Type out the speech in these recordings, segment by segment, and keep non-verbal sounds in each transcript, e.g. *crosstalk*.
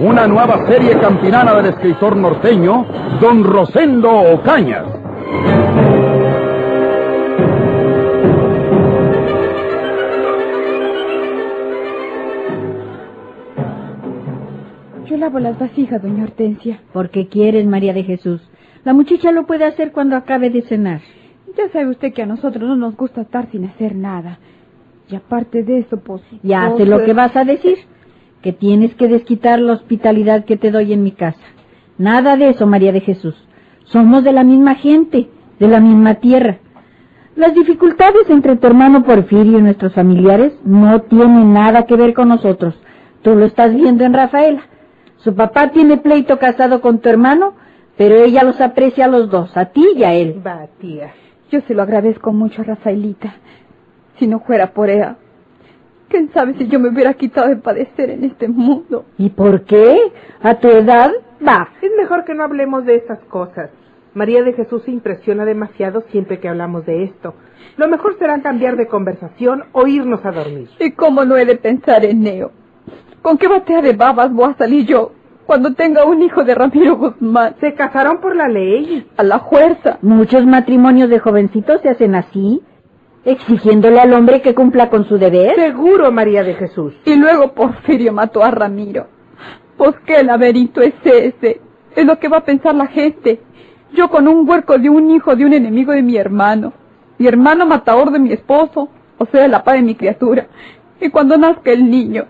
Una nueva serie campinana del escritor norteño, Don Rosendo Ocañas. Yo lavo las vasijas, doña Hortensia. Porque quieres, María de Jesús. La muchacha lo puede hacer cuando acabe de cenar. Ya sabe usted que a nosotros no nos gusta estar sin hacer nada. Y aparte de eso, pues... Ya pues, sé lo que vas a decir. Que tienes que desquitar la hospitalidad que te doy en mi casa. Nada de eso, María de Jesús. Somos de la misma gente, de la misma tierra. Las dificultades entre tu hermano Porfirio y nuestros familiares no tienen nada que ver con nosotros. Tú lo estás viendo en Rafaela. Su papá tiene pleito casado con tu hermano, pero ella los aprecia a los dos, a ti y a él. Va, tía. Yo se lo agradezco mucho a Rafaelita. Si no fuera por ella, quién sabe si yo me hubiera quitado de padecer en este mundo. ¿Y por qué? A tu edad, va. Es mejor que no hablemos de esas cosas. María de Jesús se impresiona demasiado siempre que hablamos de esto. Lo mejor será cambiar de conversación o irnos a dormir. ¿Y cómo no he de pensar en Neo? ¿Con qué batea de babas voy a salir yo cuando tenga un hijo de Ramiro Guzmán? Se casaron por la ley. A la fuerza. Muchos matrimonios de jovencitos se hacen así, exigiéndole al hombre que cumpla con su deber. Seguro, María de Jesús. Y luego Porfirio mató a Ramiro. Pues qué laberinto es ese. Es lo que va a pensar la gente. Yo con un huerco de un hijo de un enemigo de mi hermano. Mi hermano matador de mi esposo, o sea, la paz de mi criatura. Y cuando nazca el niño,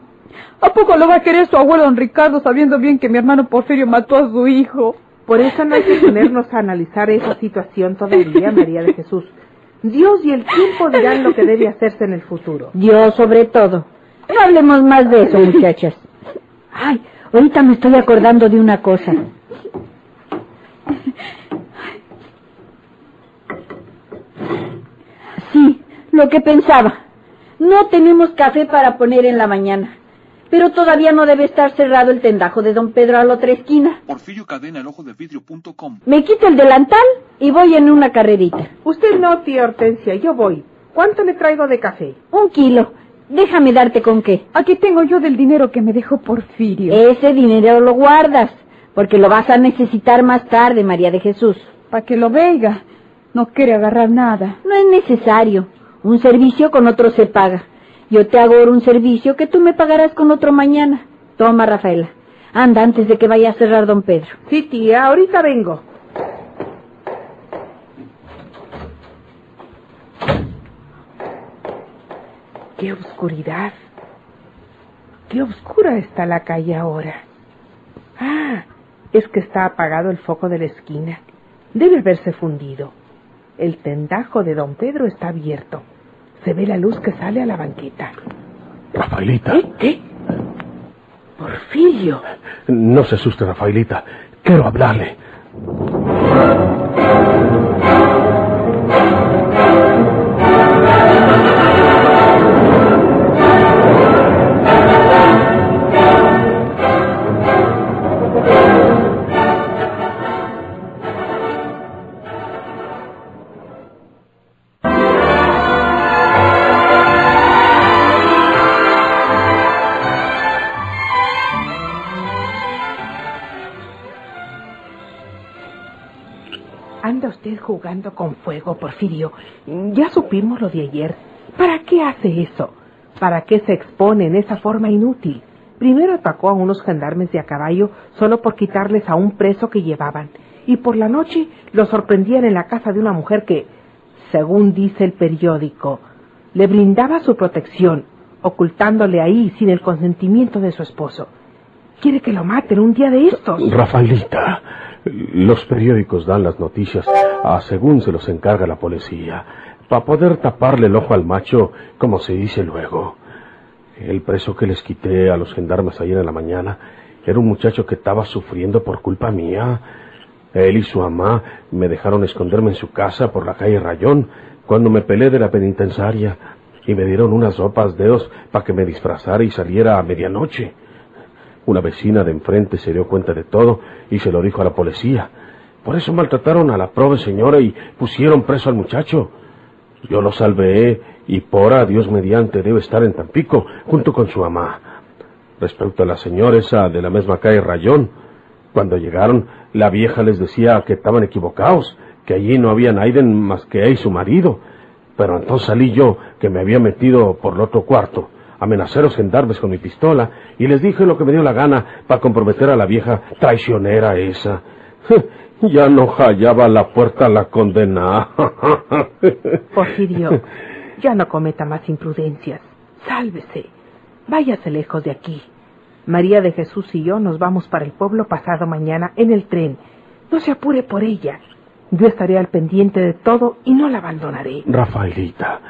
¿a poco lo va a querer su abuelo don Ricardo sabiendo bien que mi hermano Porfirio mató a su hijo? Por eso no hay que ponernos a analizar esa situación todavía, María de Jesús. Dios y el tiempo dirán lo que debe hacerse en el futuro. Dios sobre todo. No hablemos más de eso, *laughs* muchachas. Ay, ahorita me estoy acordando de una cosa. Sí, lo que pensaba. No tenemos café para poner en la mañana. Pero todavía no debe estar cerrado el tendajo de don Pedro a la otra esquina. Porfirio Cadena, el ojo de vidrio.com. Me quito el delantal y voy en una carrerita. Usted no, tía Hortensia, yo voy. ¿Cuánto le traigo de café? Un kilo. Déjame darte con qué. Aquí tengo yo del dinero que me dejó Porfirio. Ese dinero lo guardas, porque lo vas a necesitar más tarde, María de Jesús. Para que lo veiga. No quiere agarrar nada. No es necesario. Un servicio con otro se paga. Yo te hago ahora un servicio que tú me pagarás con otro mañana. Toma, Rafaela. Anda antes de que vaya a cerrar don Pedro. Sí, tía, ahorita vengo. ¡Qué oscuridad! ¡Qué oscura está la calle ahora! Ah, es que está apagado el foco de la esquina. Debe haberse fundido. El tendajo de don Pedro está abierto. Se ve la luz que sale a la banqueta. Rafaelita. ¿Eh? ¿Qué? Porfirio. No se asuste, Rafaelita. Quiero hablarle. Anda usted jugando con fuego, Porfirio. Ya supimos lo de ayer. ¿Para qué hace eso? ¿Para qué se expone en esa forma inútil? Primero atacó a unos gendarmes de a caballo solo por quitarles a un preso que llevaban. Y por la noche lo sorprendían en la casa de una mujer que, según dice el periódico, le brindaba su protección, ocultándole ahí sin el consentimiento de su esposo. Quiere que lo maten un día de estos. Rafaelita, los periódicos dan las noticias a según se los encarga la policía, para poder taparle el ojo al macho, como se dice luego. El preso que les quité a los gendarmes ayer en la mañana era un muchacho que estaba sufriendo por culpa mía. Él y su mamá me dejaron esconderme en su casa por la calle Rayón cuando me pelé de la penitenciaria y me dieron unas ropas dedos para que me disfrazara y saliera a medianoche. Una vecina de enfrente se dio cuenta de todo y se lo dijo a la policía. Por eso maltrataron a la pobre señora y pusieron preso al muchacho. Yo lo salvé y por Dios mediante debe estar en Tampico junto con su mamá. Respecto a la señora esa de la misma calle Rayón, cuando llegaron, la vieja les decía que estaban equivocados, que allí no había nadie más que ella y su marido. Pero entonces salí yo, que me había metido por el otro cuarto, amenacé a los gendarmes con mi pistola y les dije lo que me dio la gana para comprometer a la vieja traicionera esa. *laughs* Ya no hallaba la puerta a la condena. *laughs* Porfirio, ya no cometa más imprudencias. Sálvese. Váyase lejos de aquí. María de Jesús y yo nos vamos para el pueblo pasado mañana en el tren. No se apure por ella. Yo estaré al pendiente de todo y no la abandonaré. Rafaelita,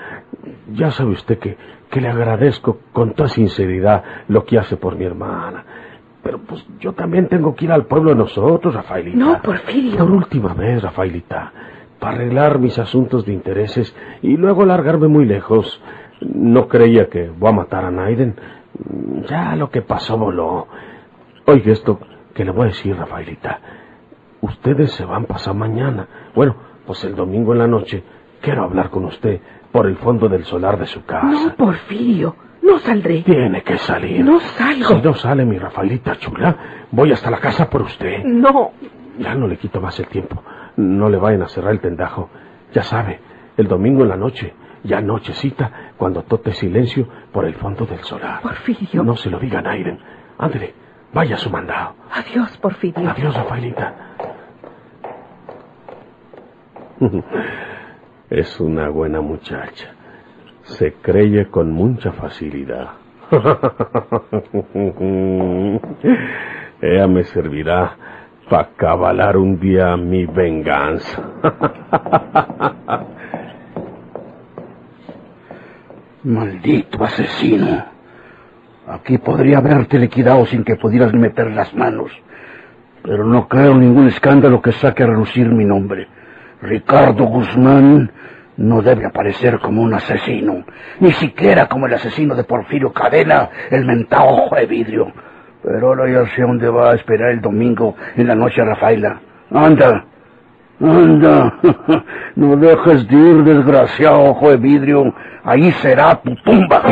ya sabe usted que, que le agradezco con toda sinceridad lo que hace por mi hermana. Pero pues yo también tengo que ir al pueblo de nosotros, Rafaelita. No, Porfirio. Por última vez, Rafaelita. Para arreglar mis asuntos de intereses y luego largarme muy lejos. No creía que voy a matar a Naiden. Ya lo que pasó voló. Oiga esto que le voy a decir, Rafaelita. Ustedes se van pasar mañana. Bueno, pues el domingo en la noche quiero hablar con usted por el fondo del solar de su casa. No, Porfirio. No saldré. Tiene que salir. No salgo. Si no sale mi Rafaelita chula, voy hasta la casa por usted. No. Ya no le quito más el tiempo. No le vayan a cerrar el tendajo. Ya sabe, el domingo en la noche, ya nochecita, cuando tote silencio por el fondo del solar. Porfirio. No se lo diga a. Ándele, vaya a su mandado. Adiós, Porfirio. Adiós, Rafaelita. *laughs* Es una buena muchacha. Se creye con mucha facilidad. *laughs* Ella me servirá para cabalar un día mi venganza. *laughs* Maldito asesino. Aquí podría haberte liquidado sin que pudieras meter las manos. Pero no creo ningún escándalo que saque a relucir mi nombre. Ricardo Guzmán no debe aparecer como un asesino, ni siquiera como el asesino de Porfirio Cadena, el mentado ojo de vidrio. Pero ahora ya sé dónde va a esperar el domingo en la noche Rafaela. Anda, anda, *laughs* no dejes de ir, desgraciado ojo de vidrio. Ahí será tu tumba.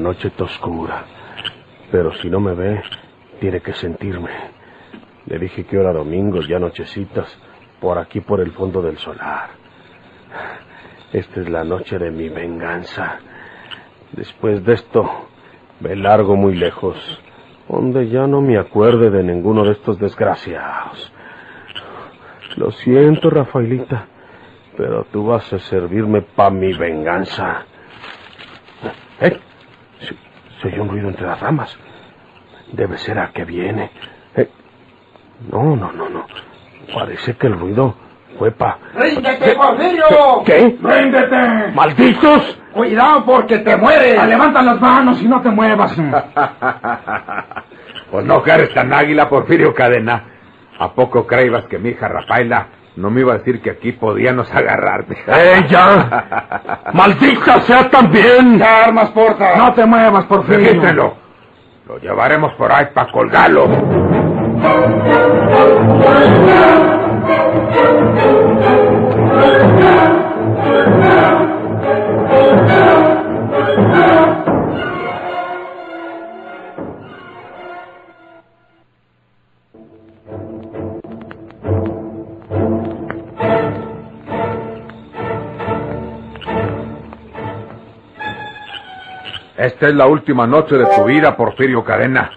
Noche está oscura. Pero si no me ve, tiene que sentirme. Le dije que era domingo, ya nochecitas, por aquí por el fondo del solar. Esta es la noche de mi venganza. Después de esto, me largo muy lejos, donde ya no me acuerde de ninguno de estos desgraciados. Lo siento, Rafaelita, pero tú vas a servirme para mi venganza. ¿Eh? Se, un ruido entre las ramas. Debe ser a que viene. Eh, No, no, no, no. Parece que el ruido fue pa... ¡Ríndete, Porfirio! ¿Qué? ¡Ríndete! ¡Malditos! ¡Cuidado porque te mueres! Levanta las manos y no te muevas. *laughs* Pues no que eres tan águila, Porfirio Cadena. ¿A poco creías que mi hija Rafaela no me iba a decir que aquí podíamos agarrarte? ¡Ella! *laughs* ¡Maldita sea también! ¡Te armas, porta! No te muevas, Porfirio. Quítelo. Lo llevaremos por ahí para colgarlo. Esta es la última noche de tu vida, Porfirio Cadena.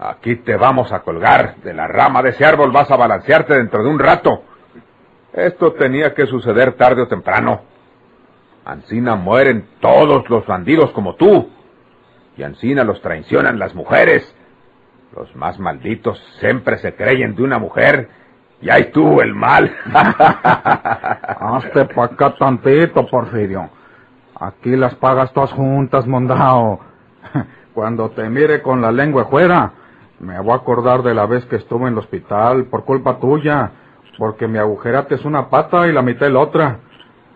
Aquí te vamos a colgar. De la rama de ese árbol vas a balancearte dentro de un rato. Esto tenía que suceder tarde o temprano. Ancina mueren todos los bandidos como tú. Y Ancina los traicionan las mujeres. Los más malditos siempre se creen de una mujer. Y ahí tú el mal. *laughs* Hazte pa' acá tantito, Porfirio. Aquí las pagas todas juntas, mondao. *laughs* Cuando te mire con la lengua fuera, me voy a acordar de la vez que estuve en el hospital por culpa tuya. Porque me agujeraste una pata y la mitad la otra.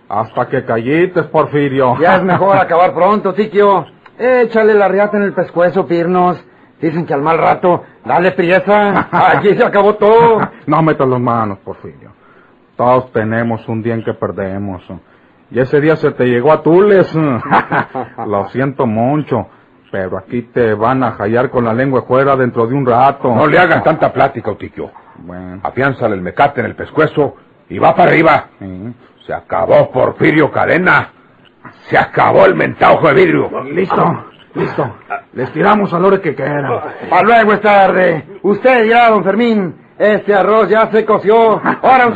Hasta que callites, Porfirio. Ya es mejor *laughs* acabar pronto, Tiquio. Échale la riata en el pescuezo, Pirnos. Dicen que al mal rato, dale priesa. *laughs* Aquí se acabó todo. no metas las manos, Porfirio. Todos tenemos un día en que perdemos. Y ese día se te llegó a Tules. *laughs* Lo siento mucho. Pero aquí te van a hallar con la lengua fuera dentro de un rato. No le hagas tanta plática, Otiquio. Bueno. Afiánzale el mecate en el pescuezo y va para arriba. sí. Se acabó Porfirio Cadena. Se acabó el mentaujo de vidrio. Listo, listo. Les tiramos a la hora que quieran. Para luego es tarde. Usted dirá, don Fermín. Este arroz ya se coció. Ahora, un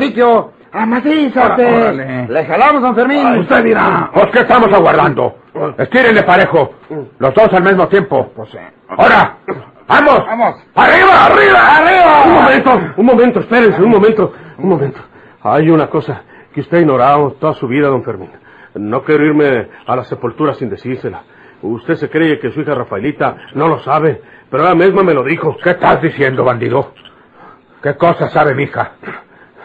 Órale. Le jalamos, don Fermín. Usted dirá. Pues, ¿qué estamos aguardando? Estírenle parejo. Los dos al mismo tiempo. Pues sí. ¡Ahora! ¡Vamos! Vamos. ¡Arriba, arriba, arriba! Un momento, un momento, espérense, un momento, un momento. Hay una cosa que usted ha ignorado toda su vida, don Fermín. No quiero irme a la sepultura sin decírsela. Usted se cree que su hija Rafaelita no lo sabe, pero ella misma me lo dijo. ¿Qué estás diciendo, bandido? ¿Qué cosa sabe mi hija?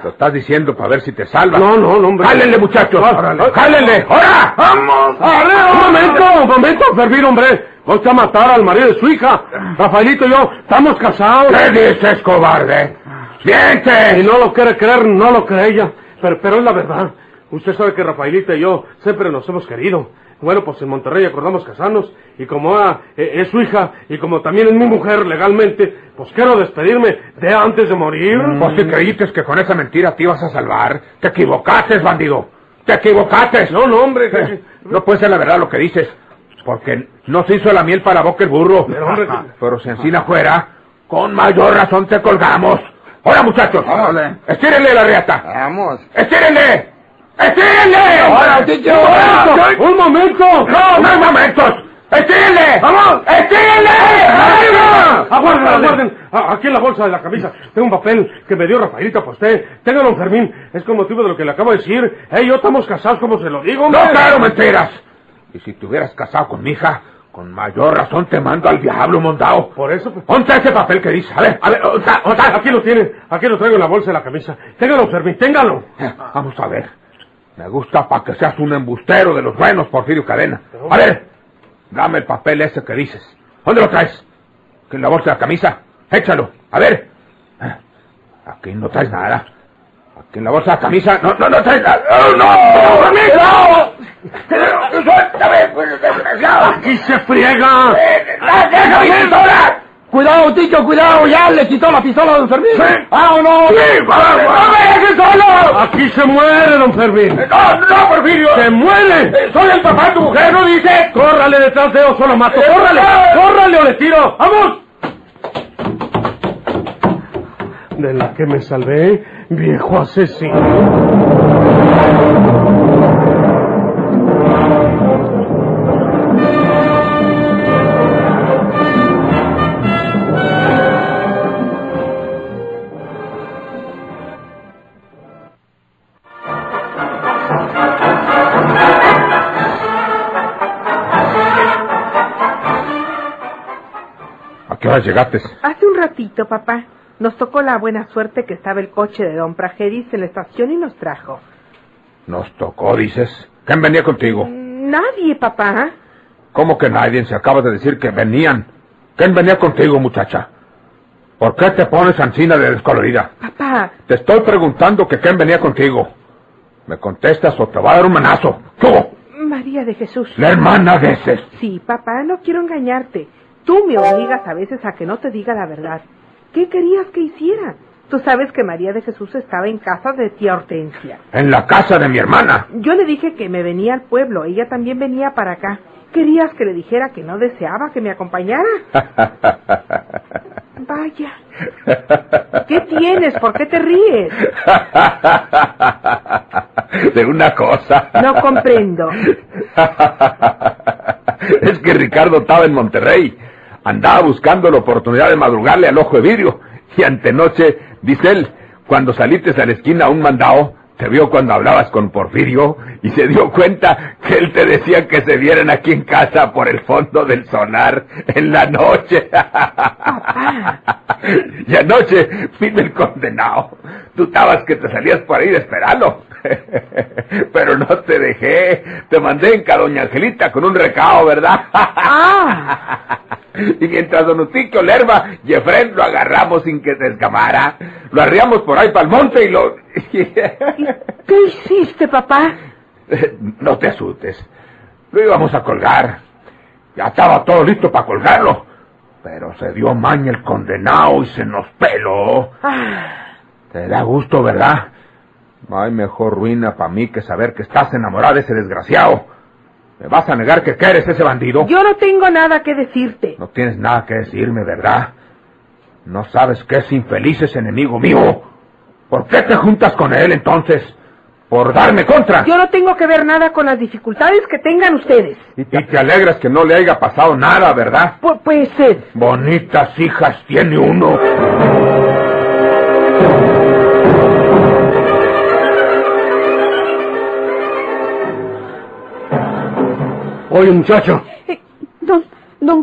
Lo estás diciendo para ver si te salva. No, no, no, hombre. ¡Jálenle, muchachos! Órale. ¡Jálenle! ¡Ahora! ¡Vamos! ¡Un momento, un momento, Fermín, hombre! Voy a matar al marido de su hija. Rafaelito y yo estamos casados. ¿Qué dices, cobarde? Si ¡Miente! no lo quiere creer, no lo cree ella. Pero, pero es la verdad. Usted sabe que Rafaelita y yo siempre nos hemos querido. Bueno, pues en Monterrey acordamos casarnos. Y como ah, eh, es su hija y como también es mi mujer legalmente, pues quiero despedirme de antes de morir. Pues si creíste que con esa mentira te ibas a salvar, te equivocaste, bandido. Te equivocaste. No, no, hombre. que- No puede ser la verdad lo que dices. Porque no se hizo la miel para boca el burro. Pero, hombre, Pero si encina fuera, con mayor razón te colgamos. ¡Ahora, muchachos! Órale. ¡Estírenle la riata! Vamos. ¡Estírenle! ¡Estírenle! ¡Ahora, Tiquio! ¡Un momento! ¡No, no hay momentos! ¡Estírenle! ¡Vamos! ¡Estírenle! ¡Arriba! Aguarden, aguarden. Ah, Aquí en la bolsa de la camisa tengo un papel que me dio Rafaelita usted. Téngalo, don Fermín. Es con motivo de lo que le acabo de decir. Ey, yo estamos casados como se lo digo, hombre. ¡No, claro, mentiras! Y si te hubieras casado con mi hija, con mayor razón te mando al diablo, mondao. Por eso, pues... Ponte ese papel que dice. A ver, a ver, Aquí lo tiene. Aquí lo traigo en la bolsa de la camisa. Téngalo, Fermín, téngalo. Vamos a ver. Me gusta para que seas un embustero de los buenos, Porfirio Cadena. A ver, dame el papel ese que dices. ¿Dónde lo traes? ¿Que en la bolsa de la camisa? Échalo. A ver. Ah, Aquí no traes nada. Aquí en la bolsa de la camisa. No, no, no traes nada. ¡No, no! ¡No! ¡Suéltame! ¡Aquí se friega! ¡Déjame pistola! Cuidado, Tiquio, cuidado. Ya le quitó la pistola a don Fermín. Sí. ¡Vámonos! ¡Sí, vamos! ¡No me dejes solo! ¡Aquí se muere, don Fermín! ¡No, no, Porfirio! ¡Se muere! Eh, ¡Soy el papá de tu mujer, no dices! ¡Córrale detrás de oso, lo mato! Eh, ¡Córrale! eh. ¡Córrale o le tiro! ¡Vamos! De la que me salvé, viejo asesino. Hora llegaste? Hace un ratito, papá, nos tocó la buena suerte que estaba el coche de don Prajeris en la estación y nos trajo. Nos tocó, dices. ¿Quién venía contigo? Nadie, papá. ¿Cómo que nadie? Se acaba de decir que venían. ¿Quién venía contigo, muchacha? ¿Por qué te pones ansina de descolorida? Papá, Te estoy preguntando que quién venía contigo. ¿Me contestas o te va a dar un manazo? ¡Tú! María de Jesús. La hermana de ese. Sí, papá, no quiero engañarte. Tú me obligas a veces a que no te diga la verdad. ¿Qué querías que hiciera? Tú sabes que María de Jesús estaba en casa de tía Hortensia. En la casa de mi hermana. Yo le dije que me venía al pueblo, ella también venía para acá. ¿Querías que le dijera que no deseaba que me acompañara? *laughs* Vaya. ¿Qué tienes? ¿Por qué te ríes? De una cosa. No comprendo. *laughs* Es que Ricardo estaba en Monterrey. Andaba buscando la oportunidad de madrugarle al ojo de vidrio. Y antenoche, dice él, cuando saliste a la esquina a un mandado, te vio cuando hablabas con Porfirio y se dio cuenta que él te decía que se vieran aquí en casa por el fondo del sonar en la noche. *laughs* y anoche vino el condenado. Tú estabas que te salías por ahí de esperarlo. *laughs* Pero no te dejé. Te mandé en doña Angelita con un recado, ¿verdad? *laughs* Y mientras Don Utiquio Lerva y Efren lo agarramos sin que se escamara, lo arriamos por ahí para el monte y lo... *laughs* ¿Qué hiciste, papá? No te asustes. Lo íbamos a colgar. Ya estaba todo listo para colgarlo. Pero se dio maña el condenado y se nos peló. Ah, Te da gusto, ¿verdad? No hay mejor ruina para mí que saber que estás enamorada de ese desgraciado. ¿Me vas a negar que quieres ese bandido? yo no tengo nada que decirte. No tienes nada que decirme, ¿verdad? No sabes que ese infeliz es enemigo mío. ¿Por qué te juntas con él entonces? ¿Por darme contra? Yo no tengo que ver nada con las dificultades que tengan ustedes. Y te alegras que no le haya pasado nada, ¿verdad? Pu- pues, eh, Bonitas hijas tiene uno. Oye, muchacho, Eh, Don, don,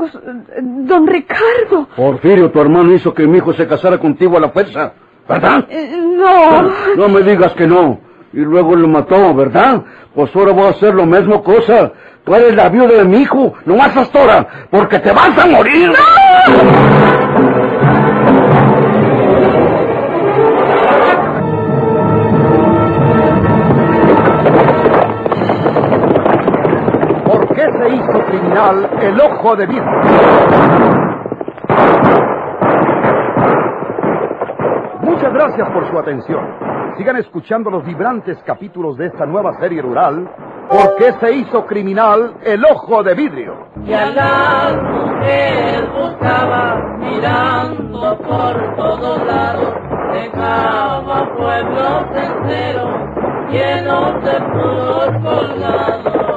don Ricardo. Porfirio, tu hermano hizo que mi hijo se casara contigo a la fuerza, ¿verdad? Eh, no. No me digas que no. Y luego lo mató, ¿verdad? Pues ahora voy a hacer lo mismo cosa. Tú eres la viuda de mi hijo, no más hasta ahora, porque te vas a morir. ¿Por se hizo criminal el ojo de vidrio? Muchas gracias por su atención. Sigan escuchando los vibrantes capítulos de esta nueva serie rural. ¿Por qué se hizo criminal el ojo de vidrio? Y a la mujer buscaba mirando por todos lados, dejaba pueblos enteros llenos de puros colgados.